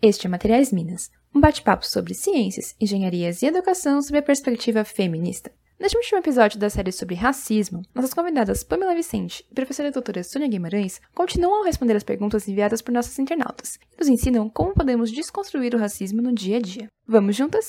Este é Materiais Minas, um bate-papo sobre ciências, engenharias e educação sob a perspectiva feminista. Neste último episódio da série sobre racismo, nossas convidadas Pamela Vicente e professora doutora Sônia Guimarães continuam a responder as perguntas enviadas por nossos internautas e nos ensinam como podemos desconstruir o racismo no dia a dia. Vamos juntas?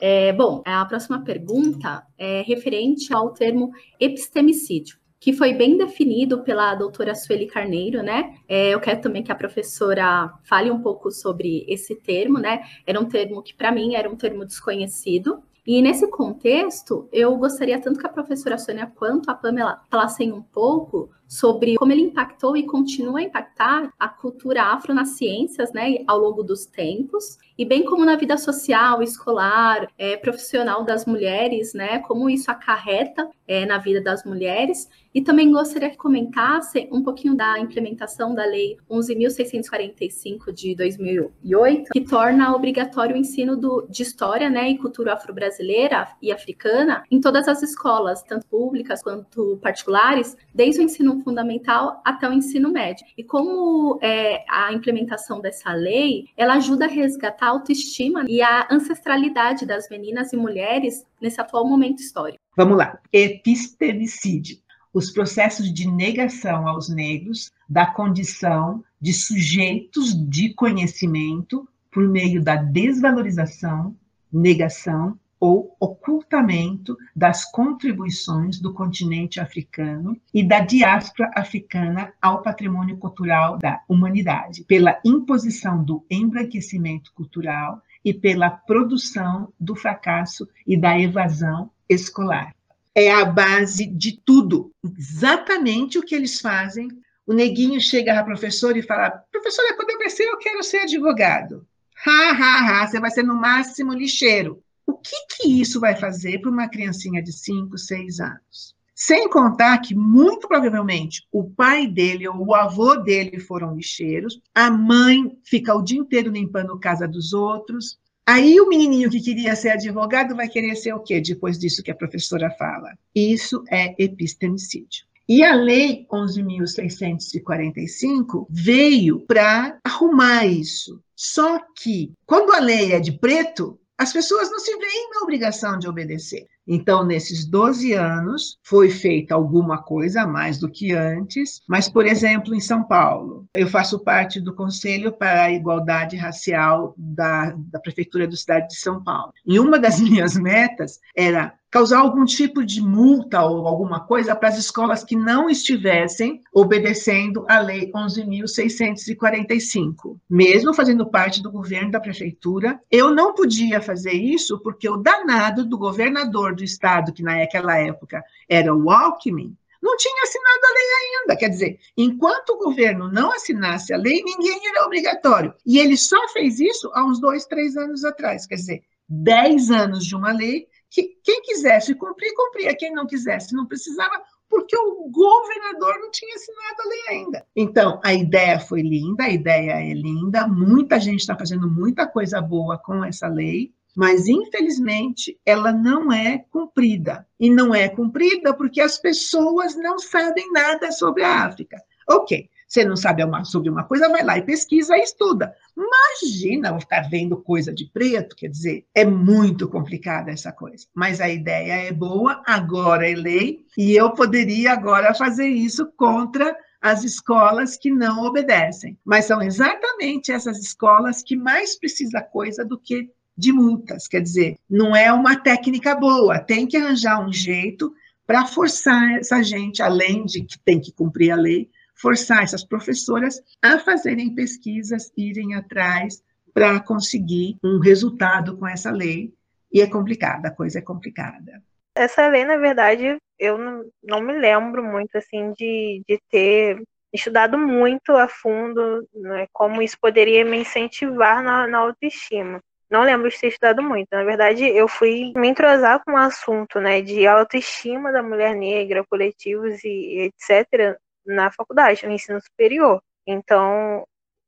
É, bom, a próxima pergunta é referente ao termo epistemicídio que foi bem definido pela doutora Sueli Carneiro, né? É, eu quero também que a professora fale um pouco sobre esse termo, né? Era um termo que, para mim, era um termo desconhecido. E nesse contexto, eu gostaria tanto que a professora Sônia quanto a Pamela falassem um pouco sobre como ele impactou e continua a impactar a cultura afro nas ciências, né, ao longo dos tempos, e bem como na vida social, escolar, é, profissional das mulheres, né, como isso acarreta é, na vida das mulheres. E também gostaria que comentasse um pouquinho da implementação da Lei 11.645 de 2008, que torna obrigatório o ensino do, de história né, e cultura afro-brasileira e africana em todas as escolas, tanto públicas quanto particulares, desde o ensino fundamental até o ensino médio. E como é, a implementação dessa lei, ela ajuda a resgatar a autoestima e a ancestralidade das meninas e mulheres nesse atual momento histórico. Vamos lá. Epistemicídio. Os processos de negação aos negros da condição de sujeitos de conhecimento por meio da desvalorização, negação ou ocultamento das contribuições do continente africano e da diáspora africana ao patrimônio cultural da humanidade, pela imposição do embranquecimento cultural e pela produção do fracasso e da evasão escolar. É a base de tudo, exatamente o que eles fazem. O neguinho chega à professora e fala: Professora, quando eu crescer, eu quero ser advogado. Ha, ha, ha, você vai ser no máximo lixeiro. O que, que isso vai fazer para uma criancinha de 5, 6 anos? Sem contar que, muito provavelmente, o pai dele ou o avô dele foram lixeiros, a mãe fica o dia inteiro limpando casa dos outros. Aí o menininho que queria ser advogado vai querer ser o quê depois disso que a professora fala? Isso é epistemicídio. E a Lei 11.645 veio para arrumar isso. Só que, quando a lei é de preto, as pessoas não se veem na obrigação de obedecer. Então, nesses 12 anos, foi feita alguma coisa a mais do que antes, mas, por exemplo, em São Paulo, eu faço parte do Conselho para a Igualdade Racial da, da Prefeitura do Cidade de São Paulo. E uma das minhas metas era causar algum tipo de multa ou alguma coisa para as escolas que não estivessem obedecendo à Lei 11.645. Mesmo fazendo parte do governo da prefeitura, eu não podia fazer isso porque o danado do governador do estado, que naquela época era o Alckmin, não tinha assinado a lei ainda. Quer dizer, enquanto o governo não assinasse a lei, ninguém era obrigatório. E ele só fez isso há uns dois, três anos atrás. Quer dizer, dez anos de uma lei que quem quisesse cumprir, cumpria. Quem não quisesse, não precisava, porque o governador não tinha assinado a lei ainda. Então, a ideia foi linda, a ideia é linda, muita gente está fazendo muita coisa boa com essa lei, mas infelizmente ela não é cumprida. E não é cumprida porque as pessoas não sabem nada sobre a África. Ok, você não sabe sobre uma coisa, vai lá e pesquisa e estuda. Imagina vou ficar vendo coisa de preto, quer dizer, é muito complicada essa coisa. Mas a ideia é boa, agora é lei, e eu poderia agora fazer isso contra as escolas que não obedecem. Mas são exatamente essas escolas que mais precisa coisa do que de multas. Quer dizer, não é uma técnica boa, tem que arranjar um jeito para forçar essa gente, além de que tem que cumprir a lei, forçar essas professoras a fazerem pesquisas, irem atrás para conseguir um resultado com essa lei. E é complicada, a coisa é complicada. Essa lei, na verdade, eu não, me lembro muito assim de, de ter estudado muito a fundo né, como isso poderia me incentivar na, na autoestima. Não lembro de ter estudado muito. Na verdade, eu fui me entrosar com o assunto né, de autoestima da mulher negra, coletivos e etc na faculdade, no ensino superior. Então,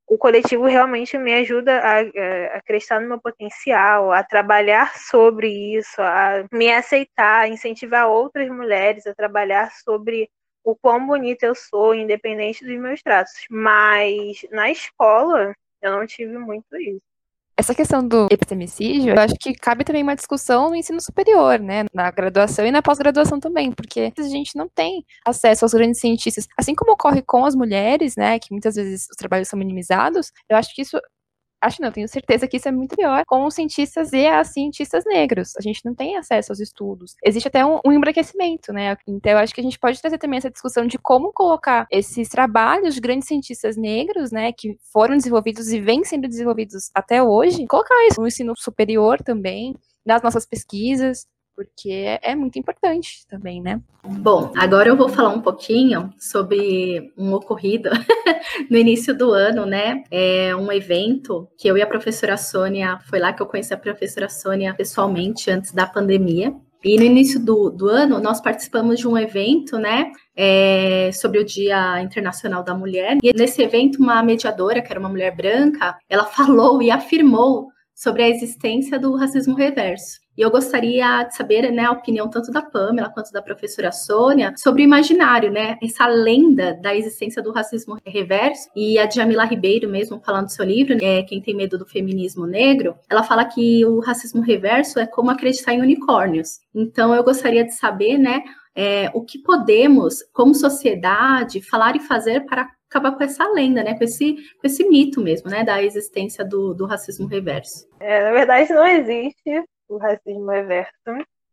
o coletivo realmente me ajuda a, a acreditar no meu potencial, a trabalhar sobre isso, a me aceitar, a incentivar outras mulheres a trabalhar sobre o quão bonita eu sou, independente dos meus traços. Mas na escola, eu não tive muito isso. Essa questão do epistemicídio, eu acho que cabe também uma discussão no ensino superior, né? Na graduação e na pós-graduação também, porque a gente não tem acesso aos grandes cientistas. Assim como ocorre com as mulheres, né? Que muitas vezes os trabalhos são minimizados, eu acho que isso acho não, tenho certeza que isso é muito pior com os cientistas e as cientistas negros. A gente não tem acesso aos estudos. Existe até um, um embranquecimento, né? Então eu acho que a gente pode trazer também essa discussão de como colocar esses trabalhos de grandes cientistas negros, né, que foram desenvolvidos e vêm sendo desenvolvidos até hoje, colocar isso no ensino superior também, nas nossas pesquisas, porque é, muito importante também, né? Bom, agora eu vou falar um pouquinho sobre um ocorrido no início do ano, né? É um evento que eu e a professora Sônia, foi lá que eu conheci a professora Sônia pessoalmente antes da pandemia. E no início do, do ano, nós participamos de um evento, né, é, sobre o Dia Internacional da Mulher. E nesse evento, uma mediadora, que era uma mulher branca, ela falou e afirmou sobre a existência do racismo reverso. E eu gostaria de saber né, a opinião tanto da Pamela quanto da professora Sônia sobre o imaginário, né? Essa lenda da existência do racismo reverso. E a Djamila Ribeiro, mesmo falando do seu livro, é, Quem Tem Medo do Feminismo Negro, ela fala que o racismo reverso é como acreditar em unicórnios. Então eu gostaria de saber, né? É, o que podemos, como sociedade, falar e fazer para acabar com essa lenda, né? Com esse, com esse mito mesmo, né? Da existência do, do racismo reverso. É, na verdade, não existe o racismo reverso,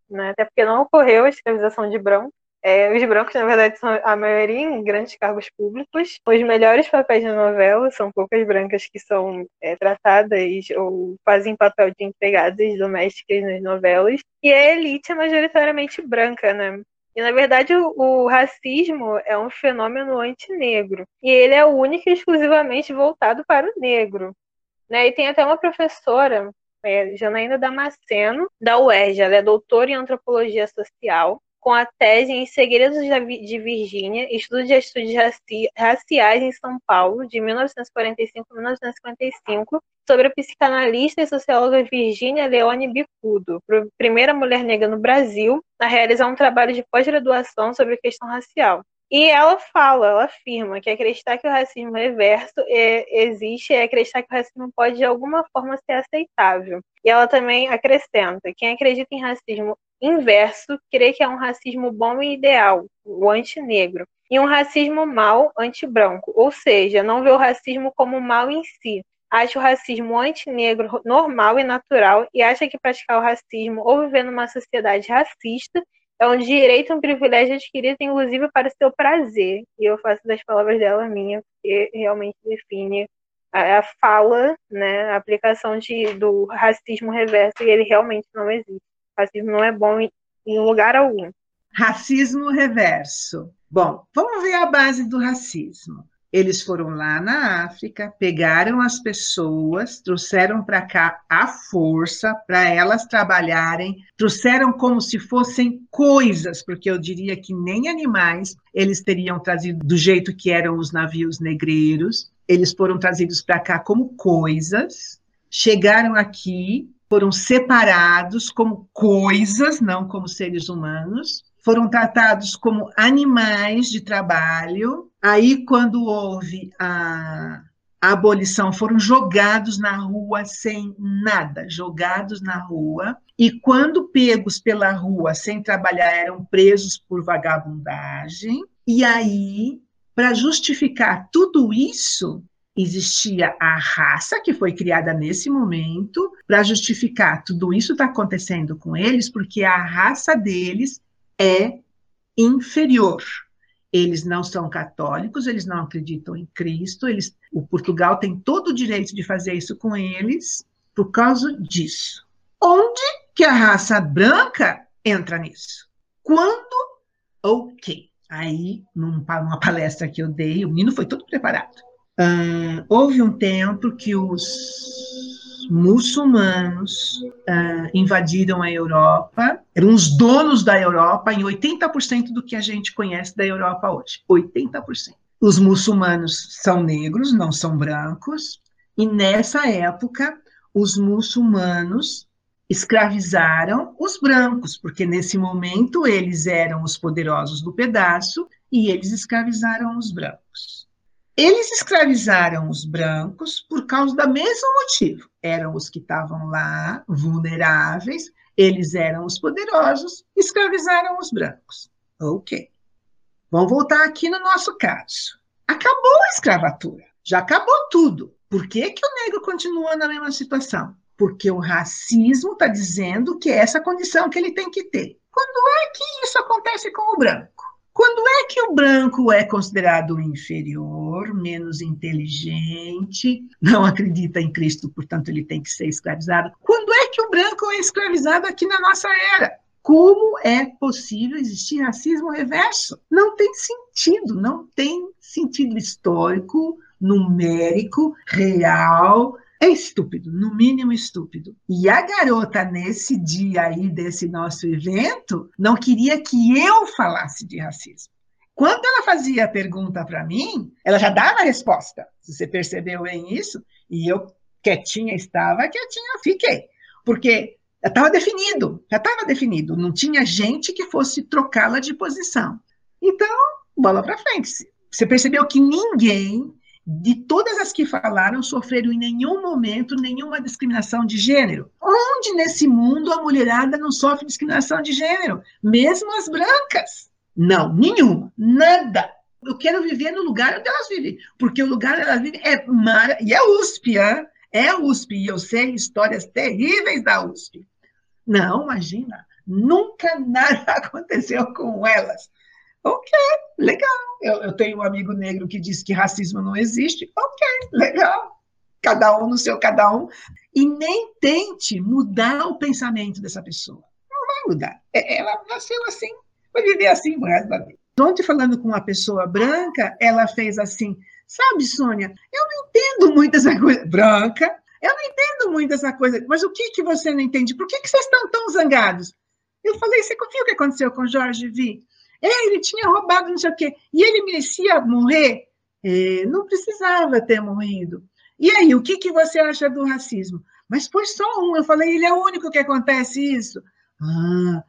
né? Até porque não ocorreu a escravização de brancos. É, os brancos, na verdade, são a maioria em grandes cargos públicos. Os melhores papéis de novela são poucas brancas que são é, tratadas ou fazem papel de empregadas domésticas nas novelas. E a elite é majoritariamente branca, né? E, na verdade, o, o, racismo é um fenômeno antinegro. E ele é único e exclusivamente voltado para o negro. Né? E tem até uma professora, é, Janaína Damasceno, da UERJ. Ela é doutora em antropologia social, com a tese em Segredos de Virgínia, Estudo de Estudos Raciais em São Paulo, de 1945 a 1955, sobre a psicanalista e socióloga Virginia Leone Bicudo, primeira mulher negra no Brasil a realizar um trabalho de pós-graduação sobre a questão racial. E ela fala, ela afirma que acreditar que o racismo reverso é, existe é acreditar que o racismo pode de alguma forma ser aceitável. E ela também acrescenta: quem acredita em racismo inverso crê que é um racismo bom e ideal, o antinegro, e um racismo mal anti-branco, ou seja, não vê o racismo como mal em si, acha o racismo antinegro normal e natural e acha que praticar o racismo ou viver numa sociedade racista é um direito um privilégio adquirido, inclusive, para o seu prazer. E eu faço das palavras dela minha, porque realmente define a, a fala, né, a aplicação de, do racismo reverso, e ele realmente não existe. O racismo não é bom em, em lugar algum. Racismo reverso. Bom, vamos ver a base do racismo. Eles foram lá na África, pegaram as pessoas, trouxeram para cá à força, para elas trabalharem, trouxeram como se fossem coisas, porque eu diria que nem animais eles teriam trazido do jeito que eram os navios negreiros. Eles foram trazidos para cá como coisas, chegaram aqui, foram separados como coisas, não como seres humanos, foram tratados como animais de trabalho. Aí, quando houve a, a abolição, foram jogados na rua sem nada, jogados na rua. E quando pegos pela rua sem trabalhar, eram presos por vagabundagem. E aí, para justificar tudo isso, existia a raça que foi criada nesse momento para justificar tudo isso está acontecendo com eles, porque a raça deles é inferior. Eles não são católicos, eles não acreditam em Cristo, eles, o Portugal tem todo o direito de fazer isso com eles por causa disso. Onde que a raça branca entra nisso? Quando ou okay. Aí, numa palestra que eu dei, o menino foi todo preparado. houve um tempo que os muçulmanos uh, invadiram a Europa, eram os donos da Europa em 80% do que a gente conhece da Europa hoje. 80%. Os muçulmanos são negros, não são brancos, e nessa época os muçulmanos escravizaram os brancos, porque nesse momento eles eram os poderosos do pedaço e eles escravizaram os brancos. Eles escravizaram os brancos por causa do mesmo motivo. Eram os que estavam lá, vulneráveis, eles eram os poderosos, escravizaram os brancos. Ok. Vamos voltar aqui no nosso caso. Acabou a escravatura, já acabou tudo. Por que, que o negro continua na mesma situação? Porque o racismo está dizendo que é essa condição que ele tem que ter. Quando é que isso acontece com o branco? Quando é que o branco é considerado inferior, menos inteligente, não acredita em Cristo, portanto ele tem que ser escravizado? Quando é que o branco é escravizado aqui na nossa era? Como é possível existir racismo reverso? Não tem sentido, não tem sentido histórico, numérico, real, é estúpido, no mínimo estúpido. E a garota, nesse dia aí desse nosso evento, não queria que eu falasse de racismo. Quando ela fazia a pergunta para mim, ela já dava a resposta. Você percebeu bem isso? E eu, quietinha estava, quietinha fiquei. Porque estava definido, já estava definido. Não tinha gente que fosse trocá-la de posição. Então, bola para frente. Você percebeu que ninguém de todas as que falaram, sofreram em nenhum momento nenhuma discriminação de gênero. Onde nesse mundo a mulherada não sofre discriminação de gênero? Mesmo as brancas? Não, nenhuma, nada. Eu quero viver no lugar onde elas vivem, porque o lugar onde elas vivem é mar... e é USP, hein? é USP, e eu sei histórias terríveis da USP. Não, imagina, nunca nada aconteceu com elas. Ok, legal. Eu, eu, tenho um amigo negro que diz que racismo não existe. Ok, legal. Cada um no seu cada um. E nem tente mudar o pensamento dessa pessoa. Não vai mudar. É, ela nasceu assim, vai viver assim o resto da vida. Ontem, falando com uma pessoa branca, ela fez assim: Sabe, Sônia, eu não entendo muito essa coisa. Branca, eu não entendo muito essa coisa, mas o que, que você não entende? Por que, que vocês estão tão zangados? Eu falei: Você confia o que aconteceu com Jorge Vi? É, ele tinha roubado não sei o quê. E ele merecia morrer? É, não precisava ter morrido. E aí, o que, que você acha do racismo? Mas foi só um. Eu falei, ele é o único que acontece isso. Ah,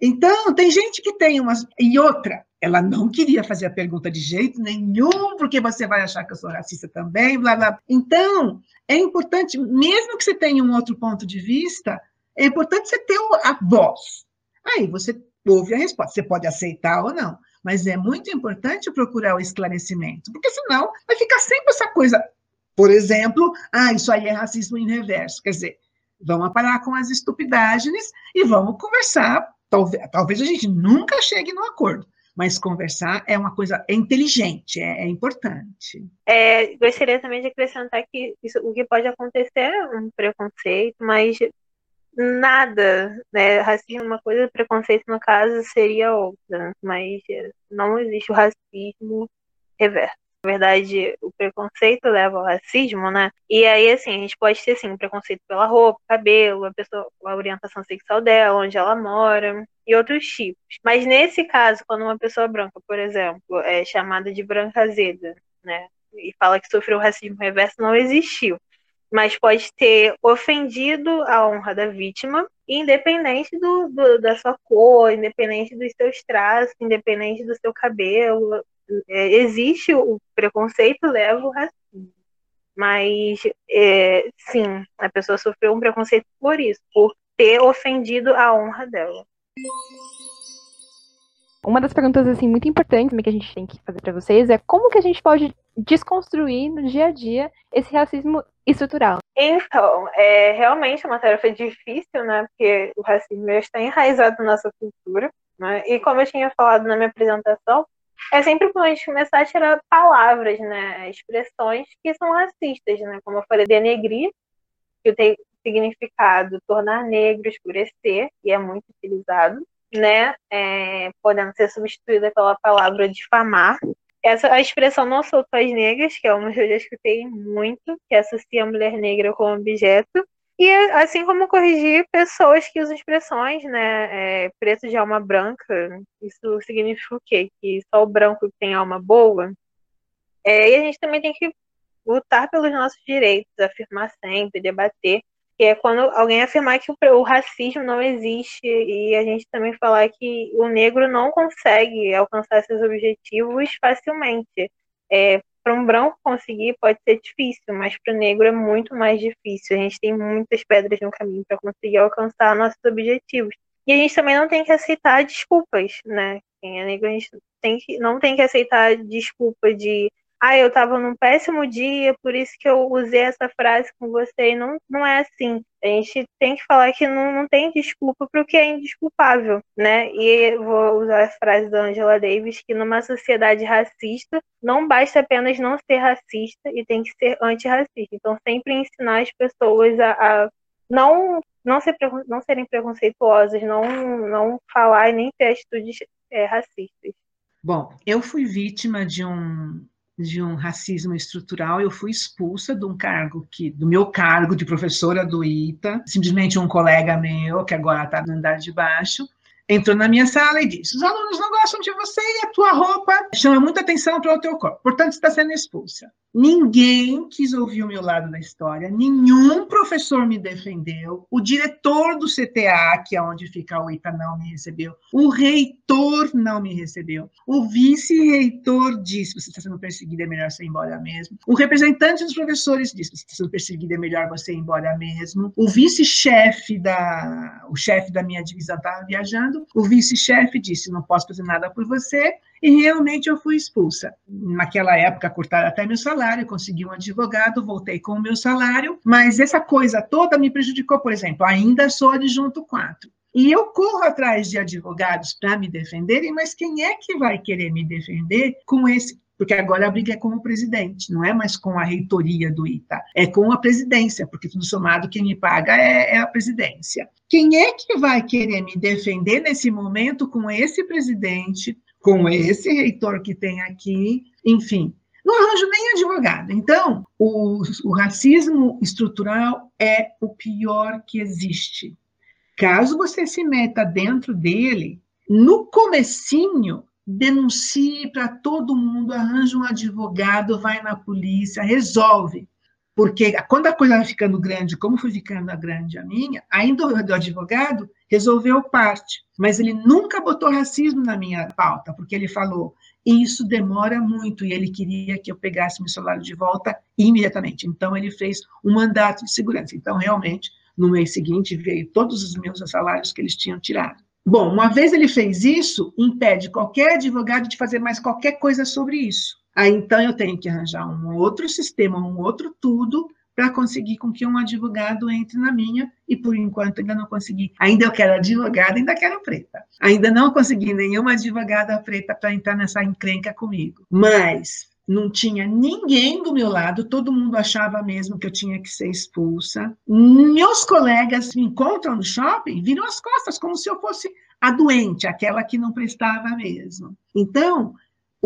então, tem gente que tem umas. E outra, ela não queria fazer a pergunta de jeito nenhum, porque você vai achar que eu sou racista também, blá, blá. Então, é importante, mesmo que você tenha um outro ponto de vista, é importante você ter a voz. Aí você ouve a resposta. Você pode aceitar ou não, mas é muito importante procurar o esclarecimento, porque senão vai ficar sempre essa coisa. Por exemplo, ah, isso aí é racismo em reverso. Quer dizer, vamos parar com as estupidagens e vamos conversar. Talvez, talvez a gente nunca chegue no acordo, mas conversar é uma coisa é inteligente, é, é importante. É, gostaria também de acrescentar que isso, o que pode acontecer é um preconceito, mas nada, né? Racismo é uma coisa, preconceito no caso seria outra, mas não existe o racismo reverso. Na verdade, o preconceito leva ao racismo, né? E aí, assim, a gente pode ter, assim, preconceito pela roupa, cabelo, a pessoa, a orientação sexual dela, onde ela mora, e outros tipos. Mas nesse caso, quando uma pessoa branca, por exemplo, é chamada de branca azeda, né? E fala que sofreu racismo reverso, não existiu mas pode ter ofendido a honra da vítima, independente do, do, da sua cor, independente dos seus traços, independente do seu cabelo. É, existe o preconceito, leva o racismo. Mas, é, sim, a pessoa sofreu um preconceito por isso, por ter ofendido a honra dela. Uma das perguntas assim muito importantes que a gente tem que fazer para vocês é como que a gente pode desconstruir no dia a dia esse racismo estrutural. Então, é realmente uma tarefa difícil, né? Porque o racismo já está enraizado na nossa cultura, né? E como eu tinha falado na minha apresentação, é sempre bom a gente começar a tirar palavras, né? Expressões que são racistas, né? Como eu falei, denegrir, que tem significado tornar negro, escurecer, e é muito utilizado né, é, podendo ser substituída pela palavra difamar. Essa a expressão não sou as negras, que é uma que eu já escutei muito, que associa a mulher negra como objeto. E assim como corrigir pessoas que usam expressões, né, é, preto de alma branca, isso significa o quê? Que só o branco tem alma boa? É, e a gente também tem que lutar pelos nossos direitos, afirmar sempre, debater que é quando alguém afirmar que o, racismo não existe e a gente também falar que o negro não consegue alcançar seus objetivos facilmente. É, para um branco conseguir pode ser difícil, mas para o negro é muito mais difícil. A gente tem muitas pedras no caminho para conseguir alcançar nossos objetivos. E a gente também não tem que aceitar desculpas, né? Quem é negro, a gente tem que, não tem que aceitar desculpa de ah, eu estava num péssimo dia, por isso que eu usei essa frase com você. E não, não é assim. A gente tem que falar que não, não tem desculpa para o que é indesculpável, né? E vou usar a frase da Angela Davis, que numa sociedade racista, não basta apenas não ser racista e tem que ser antirracista. Então, sempre ensinar as pessoas a, a não, não, ser, não serem preconceituosas, não, não falar e nem ter atitudes é, racistas. Bom, eu fui vítima de um de um racismo estrutural, eu fui expulsa de um cargo que, do meu cargo de professora do ITA, simplesmente um colega meu, que agora está no andar de baixo, entrou na minha sala e disse: os alunos não gostam de você e a tua roupa chama muita atenção para o teu corpo, portanto está sendo expulsa. Ninguém quis ouvir o meu lado da história, nenhum professor me defendeu, o diretor do CTA, que é onde fica o ITA, não me recebeu, o reitor não me recebeu, o vice-reitor disse: você está sendo perseguido, é melhor você ir embora mesmo. O representante dos professores disse: você está sendo perseguido, é melhor você ir embora mesmo. O vice-chefe da, o chefe da minha divisão estava viajando, o vice-chefe disse: não posso fazer nada por você, e realmente eu fui expulsa. Naquela época, cortaram até meu salário, consegui um advogado, voltei com o meu salário, mas essa coisa toda me prejudicou, por exemplo, ainda sou adjunto 4. E eu corro atrás de advogados para me defenderem, mas quem é que vai querer me defender com esse porque agora a briga é com o presidente, não é mais com a reitoria do ITA, é com a presidência, porque tudo somado quem me paga é, é, a presidência. Quem é que vai querer me defender nesse momento com esse presidente, com esse reitor que tem aqui, enfim, não arranjo nem advogado. Então, o, o, racismo estrutural é o pior que existe. Caso você se meta dentro dele, no comecinho, denuncie para todo mundo, arranja um advogado, vai na polícia, resolve. Porque quando a coisa vai ficando grande, como foi ficando a grande a minha, ainda o advogado resolveu parte, mas ele nunca botou racismo na minha pauta, porque ele falou, isso demora muito, e ele queria que eu pegasse meu salário de volta imediatamente. Então, ele fez um mandato de segurança. Então, realmente, no mês seguinte, veio todos os meus salários que eles tinham tirado. Bom, uma vez ele fez isso, impede qualquer advogado de fazer mais qualquer coisa sobre isso. Aí, então, eu tenho que arranjar um outro sistema, um outro tudo, para conseguir com que um advogado entre na minha, e por enquanto ainda não consegui. Ainda eu quero advogada, ainda quero preta. Ainda não consegui nenhuma advogada preta para entrar nessa encrenca comigo. Mas não tinha ninguém do meu lado, todo mundo achava mesmo que eu tinha que ser expulsa. Meus colegas me encontram no shopping, viram as costas, como se eu fosse a doente, aquela que não prestava mesmo. Então,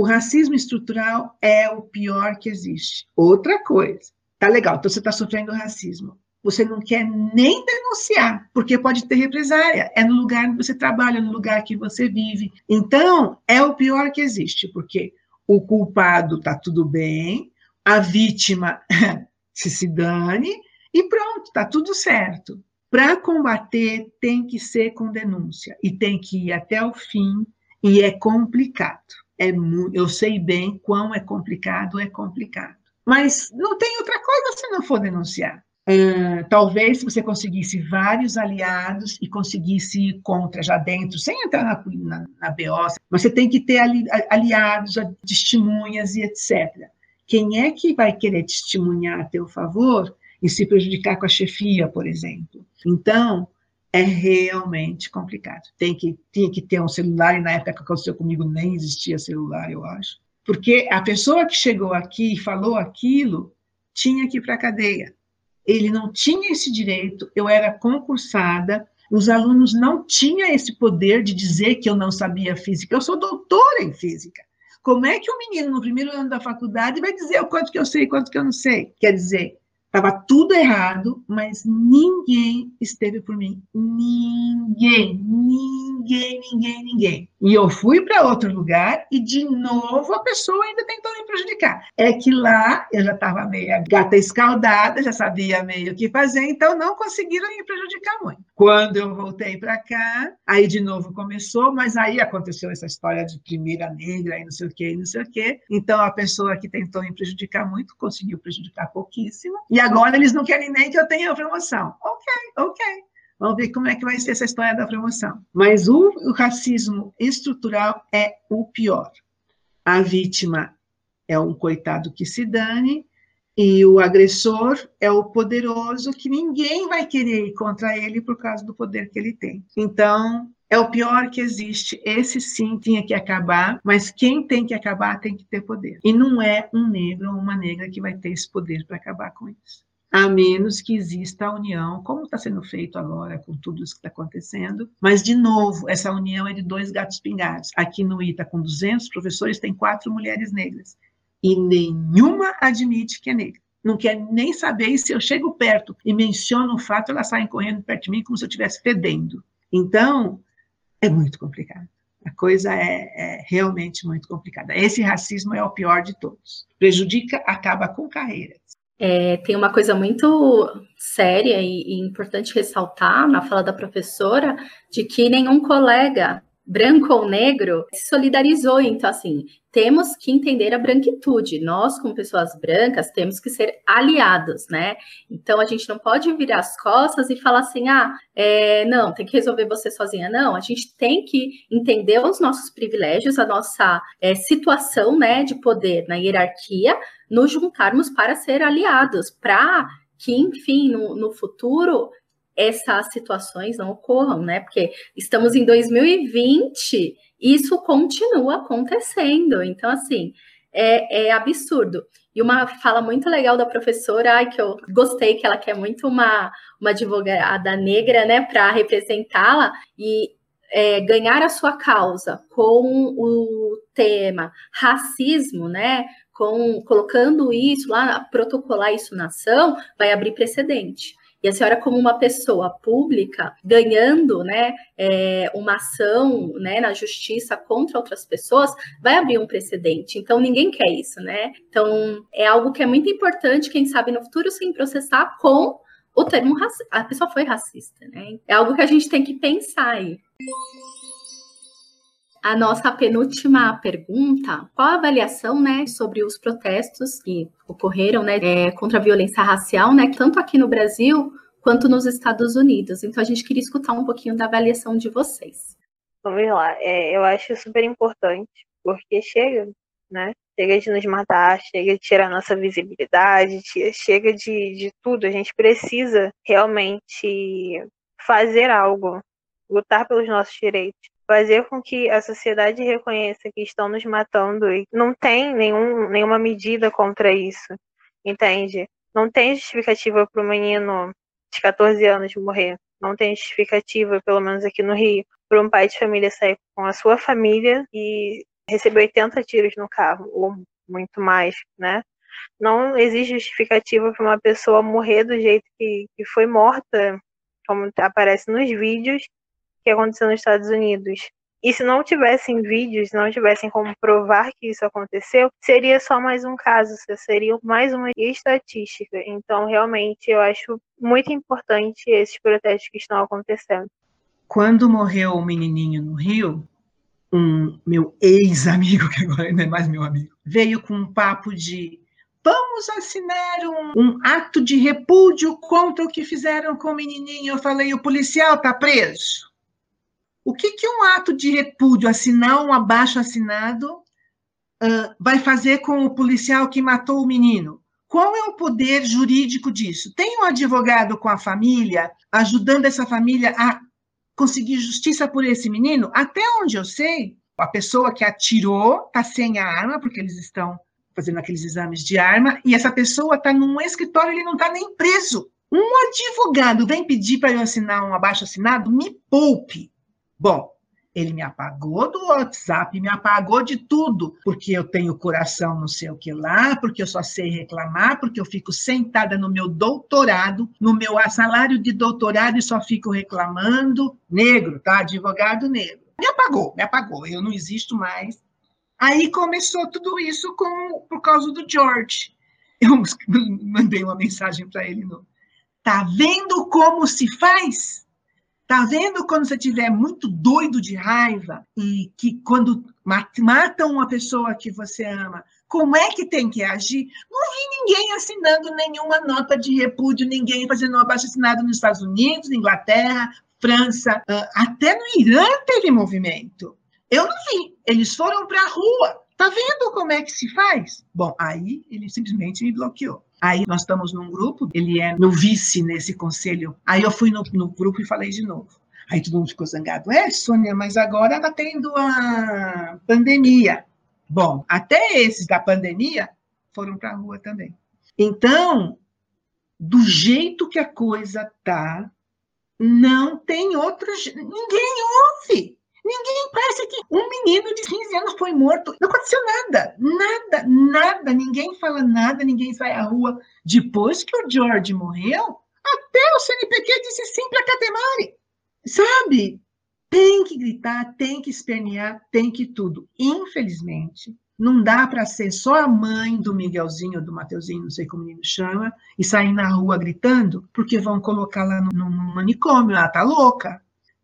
o racismo estrutural é o pior que existe. Outra coisa, Tá legal, então você está sofrendo racismo. Você não quer nem denunciar, porque pode ter represária. É no lugar que você trabalha, no lugar que você vive. Então, é o pior que existe, porque o culpado está tudo bem, a vítima se se dane, e pronto, está tudo certo. Para combater, tem que ser com denúncia, e tem que ir até o fim, e é complicado. É, eu sei bem quão é complicado, é complicado. Mas não tem outra coisa se não for denunciar. Uh, talvez se você conseguisse vários aliados e conseguisse ir contra já dentro, sem entrar na, na, na BO, mas você tem que ter ali, aliados, testemunhas e etc. Quem é que vai querer testemunhar a teu favor e se prejudicar com a chefia, por exemplo? Então, é realmente complicado. Tem que, tinha que ter um celular, e na época que aconteceu comigo nem existia celular, eu acho. Porque a pessoa que chegou aqui e falou aquilo tinha que ir para a cadeia. Ele não tinha esse direito, eu era concursada, os alunos não tinham esse poder de dizer que eu não sabia física. Eu sou doutora em física. Como é que um menino no primeiro ano da faculdade vai dizer o quanto que eu sei e quanto que eu não sei? Quer dizer, estava tudo errado, mas ninguém esteve por mim. Ninguém, ninguém ninguém, ninguém. E eu fui para outro lugar e de novo a pessoa ainda tentou me prejudicar. É que lá eu já estava meio gata escaldada, já sabia meio o que fazer, então não conseguiram me prejudicar muito. Quando eu voltei para cá, aí de novo começou, mas aí aconteceu essa história de primeira negra e não sei o que, não sei o que. Então a pessoa que tentou me prejudicar muito conseguiu prejudicar pouquíssimo. E agora eles não querem nem que eu tenha promoção. Ok, ok. Vamos ver como é que vai ser essa história da promoção. Mas o, o racismo estrutural é o pior. A vítima é um coitado que se dane, e o agressor é o poderoso que ninguém vai querer ir contra ele por causa do poder que ele tem. Então, é o pior que existe. Esse sim tinha que acabar, mas quem tem que acabar tem que ter poder. E não é um negro ou uma negra que vai ter esse poder para acabar com isso a menos que exista a união, como está sendo feito agora com tudo isso que está acontecendo. Mas, de novo, essa união é de dois gatos pingados. Aqui no ITA, com 200 professores, tem quatro mulheres negras. E nenhuma admite que é negra. Não quer nem saber, e se eu chego perto e menciono o fato, elas saem correndo perto de mim como se eu estivesse fedendo. Então, é muito complicado. A coisa é, é, realmente muito complicada. Esse racismo é o pior de todos. Prejudica, acaba com carreiras. É, tem uma coisa muito séria e, e, importante ressaltar na fala da professora de que nenhum colega, branco ou negro, se solidarizou. Então, assim, temos que entender a branquitude. Nós, como pessoas brancas, temos que ser aliados, né? Então, a gente não pode virar as costas e falar assim, ah, é, não, tem que resolver você sozinha. Não, a gente tem que entender os nossos privilégios, a nossa é, situação, né, de poder na hierarquia, nos juntarmos para ser aliados, para que, enfim, no, no futuro essas situações não ocorram, né? Porque estamos em 2020 e isso continua acontecendo. Então, assim, é, é, absurdo. E uma fala muito legal da professora, ai, que eu gostei, que ela quer muito uma, uma advogada negra, né, para representá-la e é, ganhar a sua causa com o tema racismo, né, com colocando isso lá, protocolar isso na ação, vai abrir precedente. E a senhora, como uma pessoa pública, ganhando né, é, uma ação né, na justiça contra outras pessoas, vai abrir um precedente. Então, ninguém quer isso, né? Então, é algo que é muito importante, quem sabe no futuro, sim, processar com o termo racista. A pessoa foi racista, né? É algo que a gente tem que pensar aí a nossa penúltima pergunta, qual a avaliação, né, sobre os protestos que ocorreram, né, é, contra a violência racial, né, tanto aqui no Brasil quanto nos Estados Unidos? Então a gente queria escutar um pouquinho da avaliação de vocês. Vamos lá, é, eu acho super importante, porque chega, né, chega de nos matar, chega de tirar nossa visibilidade, chega de, de tudo, a gente precisa realmente fazer algo, lutar pelos nossos direitos fazer com que a sociedade reconheça que estão nos matando e não tem nenhum, nenhuma medida contra isso, entende? Não tem justificativa para o menino de 14 anos morrer. Não tem justificativa, pelo menos aqui no Rio, para um pai de família sair com a sua família e receber 80 tiros no carro, ou muito mais, né? Não existe justificativa para uma pessoa morrer do jeito que, que foi morta, como aparece nos vídeos, que aconteceu nos Estados Unidos. E se não tivessem vídeos, não tivessem como provar que isso aconteceu, seria só mais um caso, seria mais uma estatística. Então, realmente, eu acho muito importante esses protestos que estão acontecendo. Quando morreu o menininho no Rio, um meu ex-amigo, que agora não é mais meu amigo, veio com um papo de vamos assinar um, um, ato de repúdio contra o que fizeram com o menininho. Eu falei, o policial está preso. O que, que um ato de repúdio, assinar um abaixo assinado, uh, vai fazer com o policial que matou o menino? Qual é o poder jurídico disso? Tem um advogado com a família, ajudando essa família a conseguir justiça por esse menino? Até onde eu sei, a pessoa que atirou está sem a arma, porque eles estão fazendo aqueles exames de arma, e essa pessoa está num escritório, ele não está nem preso. Um advogado vem pedir para eu assinar um abaixo assinado, me poupe. Bom, Ele me apagou do WhatsApp, me apagou de tudo, porque eu tenho coração não sei o que lá, porque eu só sei reclamar, porque eu fico sentada no meu doutorado, no meu salário de doutorado e só fico reclamando. Negro, tá? Advogado negro. Me apagou, me apagou. Eu não existo mais. Aí começou tudo isso com, por causa do George. Eu mandei uma mensagem para ele no. Tá vendo como se faz? Tá vendo quando você estiver muito doido de raiva e que quando matam uma pessoa que você ama, como é que tem que agir? Não vi ninguém assinando nenhuma nota de repúdio, ninguém fazendo um abaixo assinado nos Estados Unidos, na Inglaterra, França, até no Irã teve movimento. Eu não vi. Eles foram para a rua. Tá vendo como é que se faz? Bom, aí ele simplesmente me bloqueou. Aí nós estamos num grupo, ele é meu vice nesse conselho. Aí eu fui no, no grupo e falei de novo. Aí todo mundo ficou zangado. É, Sônia, mas agora está tendo a pandemia. Bom, até esses da pandemia foram para a rua também. Então, do jeito que a coisa tá, não tem outro. Ninguém ouve. Ninguém parece que um menino de 15 anos foi morto. Não aconteceu nada, nada, nada. Ninguém fala nada, ninguém sai à rua. Depois que o George morreu, até o CNPq disse sim para Catemari. Sabe? Tem que gritar, tem que espernear, tem que tudo. Infelizmente, não dá para ser só a mãe do Miguelzinho, do Mateuzinho, não sei como o menino chama, e sair na rua gritando, porque vão no, no manicômio. Ela tá louca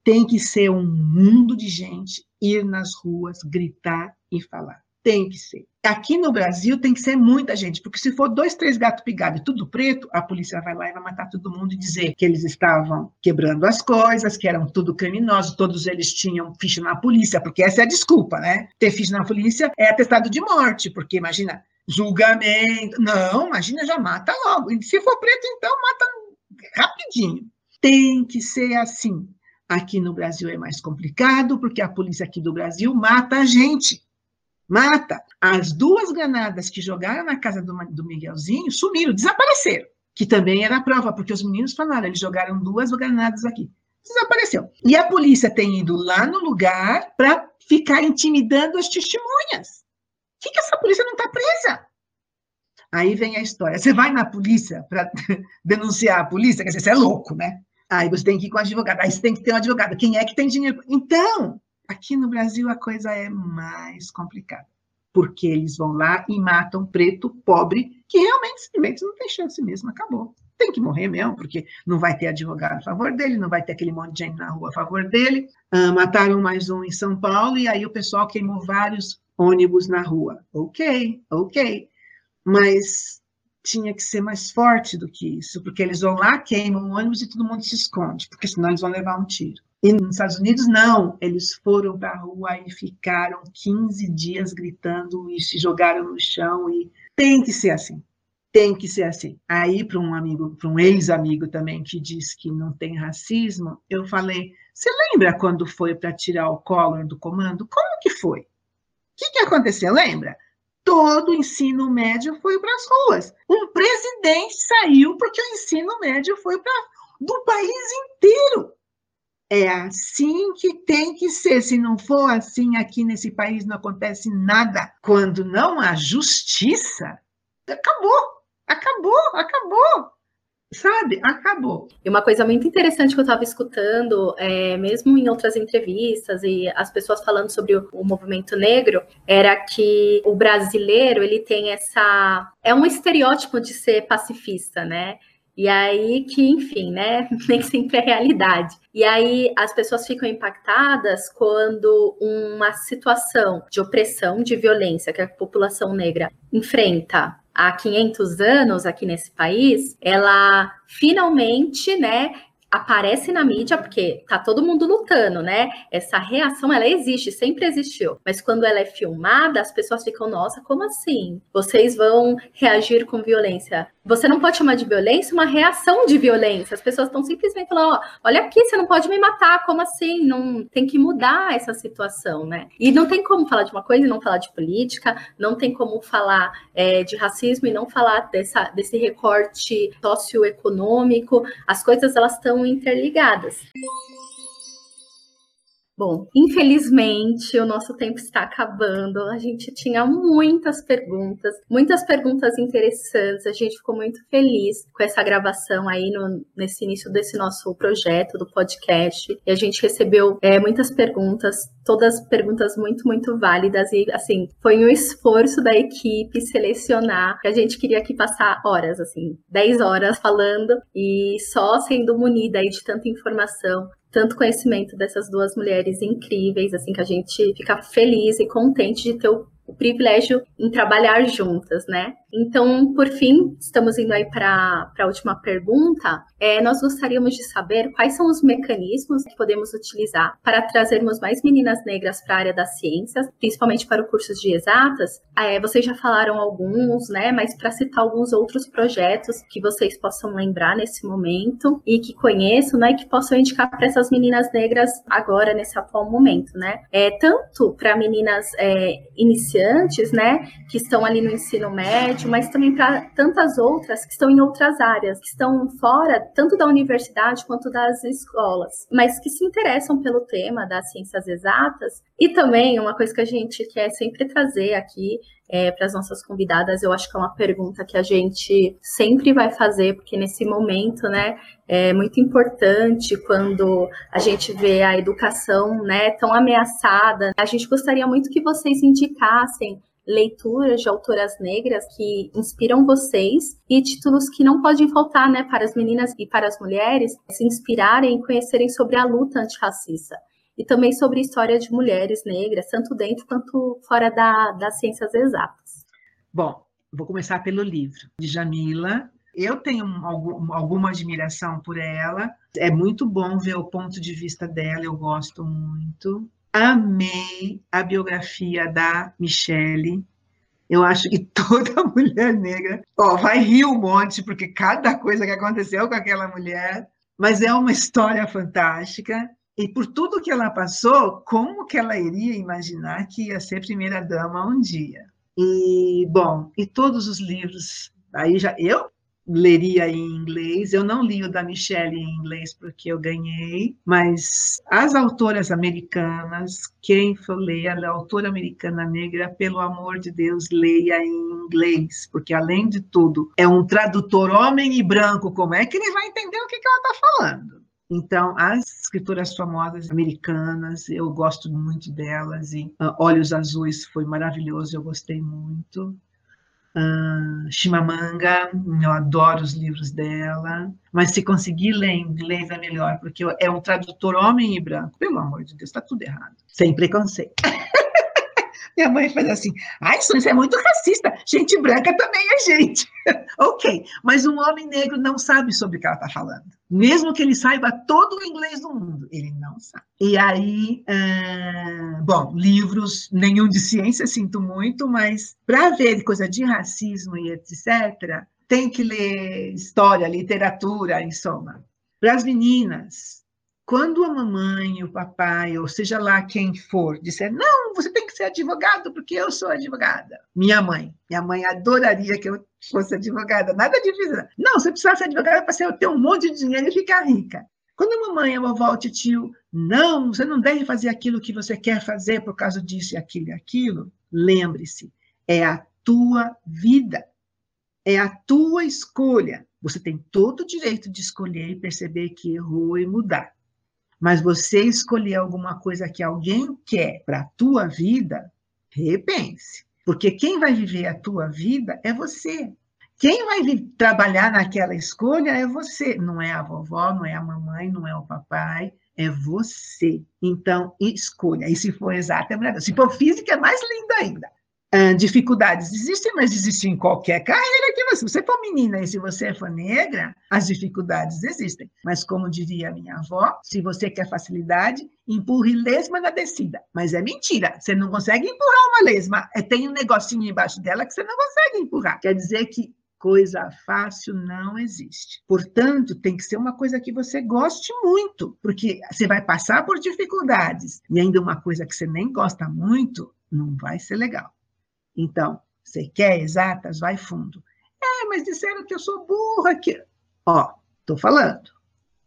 tem que ser um mundo de gente ir nas ruas, gritar e falar. Tem que ser. Aqui no Brasil tem que ser muita gente, porque se for dois, três gatos pigados e tudo preto, a polícia vai lá e vai matar todo mundo e dizer que eles estavam quebrando as coisas, que eram tudo criminosos, todos eles tinham ficha na polícia, porque essa é a desculpa, né? Ter ficha na polícia é atestado de morte, porque imagina, julgamento. Não, imagina, já mata logo. E se for preto, então mata rapidinho. Tem que ser assim. Aqui no Brasil é mais complicado, porque a polícia aqui do Brasil mata a gente. Mata. As duas granadas que jogaram na casa do, Miguelzinho sumiram, desapareceram. Que também era a prova, porque os meninos falaram, eles jogaram duas granadas aqui. Desapareceu. E a polícia tem ido lá no lugar para ficar intimidando as testemunhas. Por que, que essa polícia não está presa? Aí vem a história. Você vai na polícia para denunciar a polícia, quer dizer, você é louco, né? Aí você tem que ir com advogado, aí você tem que ter um advogado. Quem é que tem dinheiro? Então, aqui no Brasil a coisa é mais complicada. Porque eles vão lá e matam preto, pobre, que realmente simplesmente não tem chance mesmo, acabou. Tem que morrer mesmo, porque não vai ter advogado a favor dele, não vai ter aquele monte de gente na rua a favor dele. Ah, mataram mais um em São Paulo e aí o pessoal queimou vários ônibus na rua. Ok, ok. Mas tinha que ser mais forte do que isso, porque eles vão lá, queimam o ônibus e todo mundo se esconde, porque senão eles vão levar um tiro. E nos Estados Unidos, não. Eles foram para a rua e ficaram 15 dias gritando e se jogaram no chão. E tem que ser assim. Tem que ser assim. Aí, para um amigo, para um ex-amigo também que diz que não tem racismo, eu falei: Você lembra quando foi para tirar o Collor do comando? Como que foi? O que, que aconteceu? Lembra? Todo o ensino médio foi para as ruas. Um presidente saiu porque o ensino médio foi para do país inteiro. É assim que tem que ser. Se não for assim aqui nesse país, não acontece nada. Quando não há justiça, acabou, acabou, acabou sabe, acabou. E uma coisa muito interessante que eu estava escutando, é, mesmo em outras entrevistas e as pessoas falando sobre o, o, movimento negro, era que o brasileiro ele tem essa é um estereótipo de ser pacifista, né? E aí que, enfim, né, nem sempre é realidade. E aí as pessoas ficam impactadas quando uma situação de opressão, de violência que a população negra enfrenta há 500 anos aqui nesse país, ela finalmente, né, aparece na mídia, porque tá todo mundo lutando, né? Essa reação, ela existe, sempre existiu. Mas quando ela é filmada, as pessoas ficam, nossa, como assim? Vocês vão reagir com violência? Você não pode chamar de violência uma reação de violência. As pessoas estão simplesmente falando, olha aqui, você não pode me matar, como assim? Não tem que mudar essa situação, né? E não tem como falar de uma coisa e não falar de política, não tem como falar é, de racismo e não falar dessa, desse recorte socioeconômico. As coisas elas estão interligadas. Bom, infelizmente o nosso tempo está acabando. A gente tinha muitas perguntas, muitas perguntas interessantes. A gente ficou muito feliz com essa gravação aí no, nesse início desse nosso projeto do podcast. E a gente recebeu é, muitas perguntas, todas perguntas muito, muito válidas. E assim, foi um esforço da equipe selecionar. A gente queria aqui passar horas, assim, 10 horas falando e só sendo munida aí de tanta informação tanto conhecimento dessas duas mulheres incríveis, assim, que a gente fica feliz e contente de ter o privilégio em trabalhar juntas, né? Então, por fim, estamos indo aí para a última pergunta. É, nós gostaríamos de saber quais são os mecanismos que podemos utilizar para trazermos mais meninas negras para a área das ciências, principalmente para o curso de exatas. É, vocês já falaram alguns, né? Mas para citar alguns outros projetos que vocês possam lembrar nesse momento e que conheçam, né? Que possam indicar para essas meninas negras agora, nesse atual momento, né? É, tanto para meninas é, iniciantes né, que estão ali no ensino médio, mas também para tantas outras que estão em outras áreas, que estão fora tanto da universidade quanto das escolas, mas que se interessam pelo tema das ciências exatas. E também uma coisa que a gente quer sempre trazer aqui é, para as nossas convidadas, eu acho que é uma pergunta que a gente sempre vai fazer, porque nesse momento, né, é muito importante quando a gente vê a educação, né, tão ameaçada. A gente gostaria muito que vocês indicassem leituras de autoras negras que inspiram vocês e títulos que não podem faltar, né, para as meninas e para as mulheres se inspirarem e conhecerem sobre a luta antirracista e também sobre história de mulheres negras, tanto dentro quanto fora da, das ciências exatas. Bom, vou começar pelo livro de Jamila. Eu tenho algum, alguma admiração por ela. É muito bom ver o ponto de vista dela, eu gosto muito. Amei a biografia da Michelle. Eu acho que toda mulher negra ó, vai rir um monte, porque cada coisa que aconteceu com aquela mulher, mas é uma história fantástica. E por tudo que ela passou, como que ela iria imaginar que ia ser primeira-dama um dia? E, bom, e todos os livros, aí já eu leria em inglês, eu não li o da Michelle em inglês porque eu ganhei, mas as autoras americanas, quem for ler a autora americana negra, pelo amor de Deus, leia em inglês, porque além de tudo, é um tradutor homem e branco, como é que ele vai entender o que, que ela está falando? Então, as escritoras famosas americanas, eu gosto muito delas, e uh, Olhos Azuis foi maravilhoso, eu gostei muito. Uh, Chimamanga, eu adoro os livros dela, mas se conseguir ler em inglês é melhor, porque é um tradutor homem e branco. Pelo amor de Deus, está tudo errado. Sem preconceito. Minha mãe faz assim, ai, isso é muito racista, gente branca também é gente. ok, mas um homem negro não sabe sobre o que ela está falando. Mesmo que ele saiba todo o inglês do mundo, ele não sabe. E aí, uh, bom, livros, nenhum de ciência, sinto muito, mas para ver coisa de racismo e etc., tem que ler história, literatura, em soma. Para as meninas, quando a mamãe, o papai, ou seja lá quem for, disser, não, você tem ser advogado, porque eu sou advogada. Minha mãe, minha mãe adoraria que eu fosse advogada, nada difícil. Não, você precisa ser advogada para ter um monte de dinheiro e ficar rica. Quando a mamãe, a vovó, o tio, não, você não deve fazer aquilo que você quer fazer por causa disso e aquilo e aquilo, lembre-se, é a tua vida, é a tua escolha. Você tem todo o direito de escolher e perceber que errou e mudar mas você escolher alguma coisa que alguém quer para a tua vida, repense. Porque quem vai viver a tua vida é você. Quem vai trabalhar naquela escolha é você, não é a vovó, não é a mamãe, não é o papai, é você. Então, escolha. E se for exata, é melhor. Se for física, é mais linda ainda. Ah, dificuldades existem, mas existem em qualquer carreira que você. Se você for menina e se você for negra, as dificuldades existem. Mas, como diria minha avó, se você quer facilidade, empurre lesma na descida. Mas é mentira, você não consegue empurrar uma lesma. É, tem um negocinho embaixo dela que você não consegue empurrar. Quer dizer que coisa fácil não existe. Portanto, tem que ser uma coisa que você goste muito, porque você vai passar por dificuldades e ainda uma coisa que você nem gosta muito, não vai ser legal. Então, você quer exatas? Vai fundo. É, mas disseram que eu sou burra. Que... Ó, estou falando.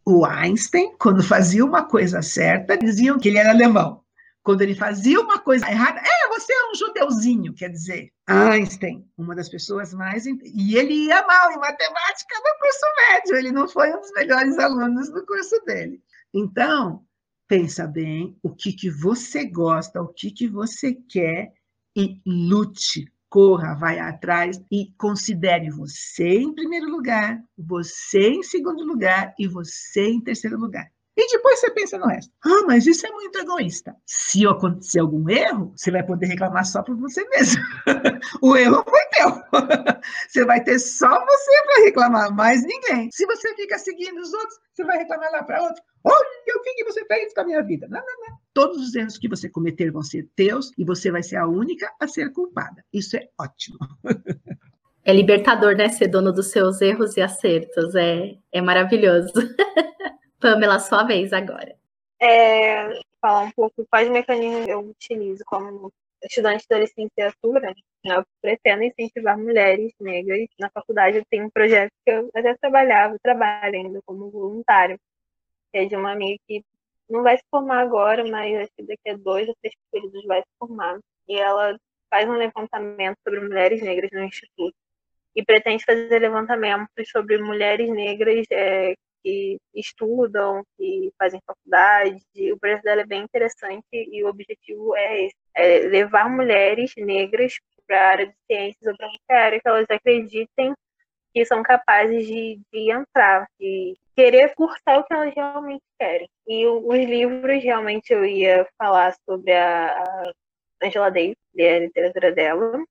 O Einstein, quando fazia uma coisa certa, diziam que ele era alemão. Quando ele fazia uma coisa errada, é, você é um judeuzinho, quer dizer. Einstein, uma das pessoas mais. E ele ia mal em matemática no curso médio, ele não foi um dos melhores alunos do curso dele. Então, pensa bem o que, que você gosta, o que, que você quer e lute, corra, vai atrás e considere você em primeiro lugar, você em segundo lugar e você em terceiro lugar. E depois você pensa no resto. Ah, mas isso é muito egoísta. Se acontecer algum erro, você vai poder reclamar só por você mesmo. o erro foi teu. você vai ter só você para reclamar, mais ninguém. Se você fica seguindo os outros, você vai reclamar lá para outro. Olha o que, que você fez com a minha vida. Não, não, não. Todos os erros que você cometer vão ser teus e você vai ser a única a ser culpada. Isso é ótimo. É libertador, né? Ser dono dos seus erros e acertos. É, é maravilhoso. Pamela, sua vez agora. É, falar um pouco quais mecanismos eu utilizo como estudante da licenciatura. Eu pretendo incentivar mulheres negras. Na faculdade eu tenho um projeto que eu até trabalhava, trabalho ainda como voluntário, que é de uma amiga que não vai se formar agora, mas acho que daqui a dois ou três períodos vai se formar. E ela faz um levantamento sobre mulheres negras no Instituto e pretende fazer levantamentos sobre mulheres negras é, que estudam, que fazem faculdade. O projeto dela é bem interessante e o objetivo é esse, é levar mulheres negras para a área de ciências ou para qualquer área que elas acreditem que são capazes de, de entrar, de querer cursar o que elas realmente querem. E os livros, realmente, eu ia falar sobre a Angela Davis, a literatura dela,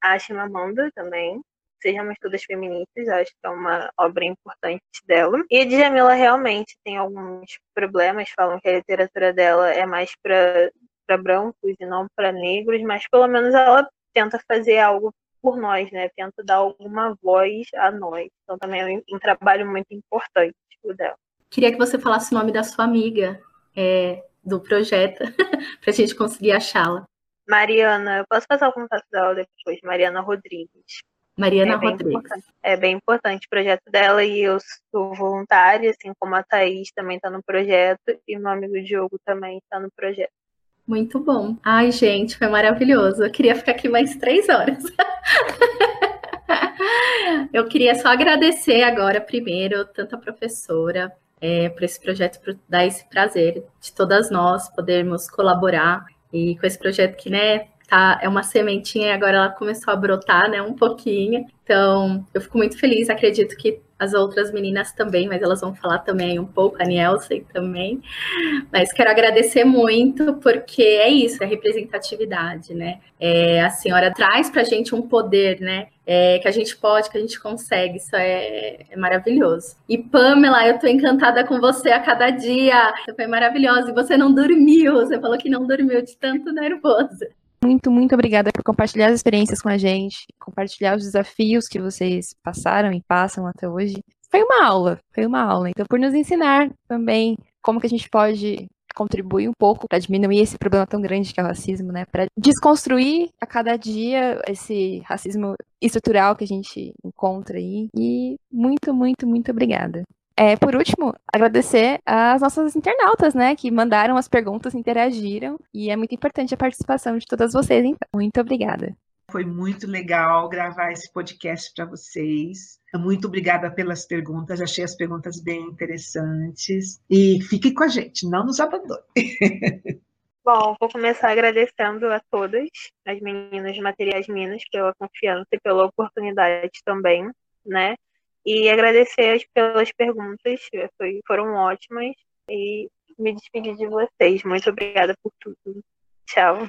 a Chimamanda também, Sejamos Todas Feministas, acho que é uma obra importante dela. E a Djamila realmente tem alguns problemas, falam que a literatura dela é mais para brancos e não para negros, mas pelo menos ela tenta fazer algo por nós, né? Tenta dar alguma voz a nós. Então também é um, trabalho muito importante o dela. Queria que você falasse o nome da sua amiga é, do projeto, para a gente conseguir achá-la. Mariana, eu posso passar o contato dela depois, Mariana Rodrigues. Mariana é Rodrigues. É bem importante o projeto dela e eu sou voluntária, assim como a Thaís também está no projeto e meu amigo Diogo também está no projeto. Muito bom. Ai, gente, foi maravilhoso. Eu queria ficar aqui mais três horas. eu queria só agradecer agora, primeiro, tanto a professora é, por esse projeto, por dar esse prazer de todas nós podermos colaborar e com esse projeto que, né, tá, é uma sementinha e agora ela começou a brotar, né, um pouquinho. Então, eu fico muito feliz, acredito que as outras meninas também, mas elas vão falar também um pouco, a Nielsen também. Mas quero agradecer muito, porque é isso, é representatividade, né? É, a senhora traz para a gente um poder, né? É, que a gente pode, que a gente consegue, isso é, é maravilhoso. E Pamela, eu estou encantada com você a cada dia, você foi maravilhosa, e você não dormiu, você falou que não dormiu de tanto nervoso. Muito, muito obrigada por compartilhar as experiências com a gente, compartilhar os desafios que vocês passaram e passam até hoje. Foi uma aula, foi uma aula. Então, por nos ensinar também como que a gente pode contribuir um pouco para diminuir esse problema tão grande que é o racismo, né? Para desconstruir a cada dia esse racismo estrutural que a gente encontra aí. E muito, muito, muito obrigada. É, por último, agradecer às nossas internautas, né, que mandaram as perguntas, interagiram, e é muito importante a participação de todas vocês, então. Muito obrigada. Foi muito legal gravar esse podcast para vocês. Muito obrigada pelas perguntas, achei as perguntas bem interessantes. E fique com a gente, não nos abandone. Bom, vou começar agradecendo a todas as meninas de Materiais Minas pela confiança e pela oportunidade também, né? E agradecer pelas perguntas, foi, foram ótimas. E me despedir de vocês. Muito obrigada por tudo. Tchau.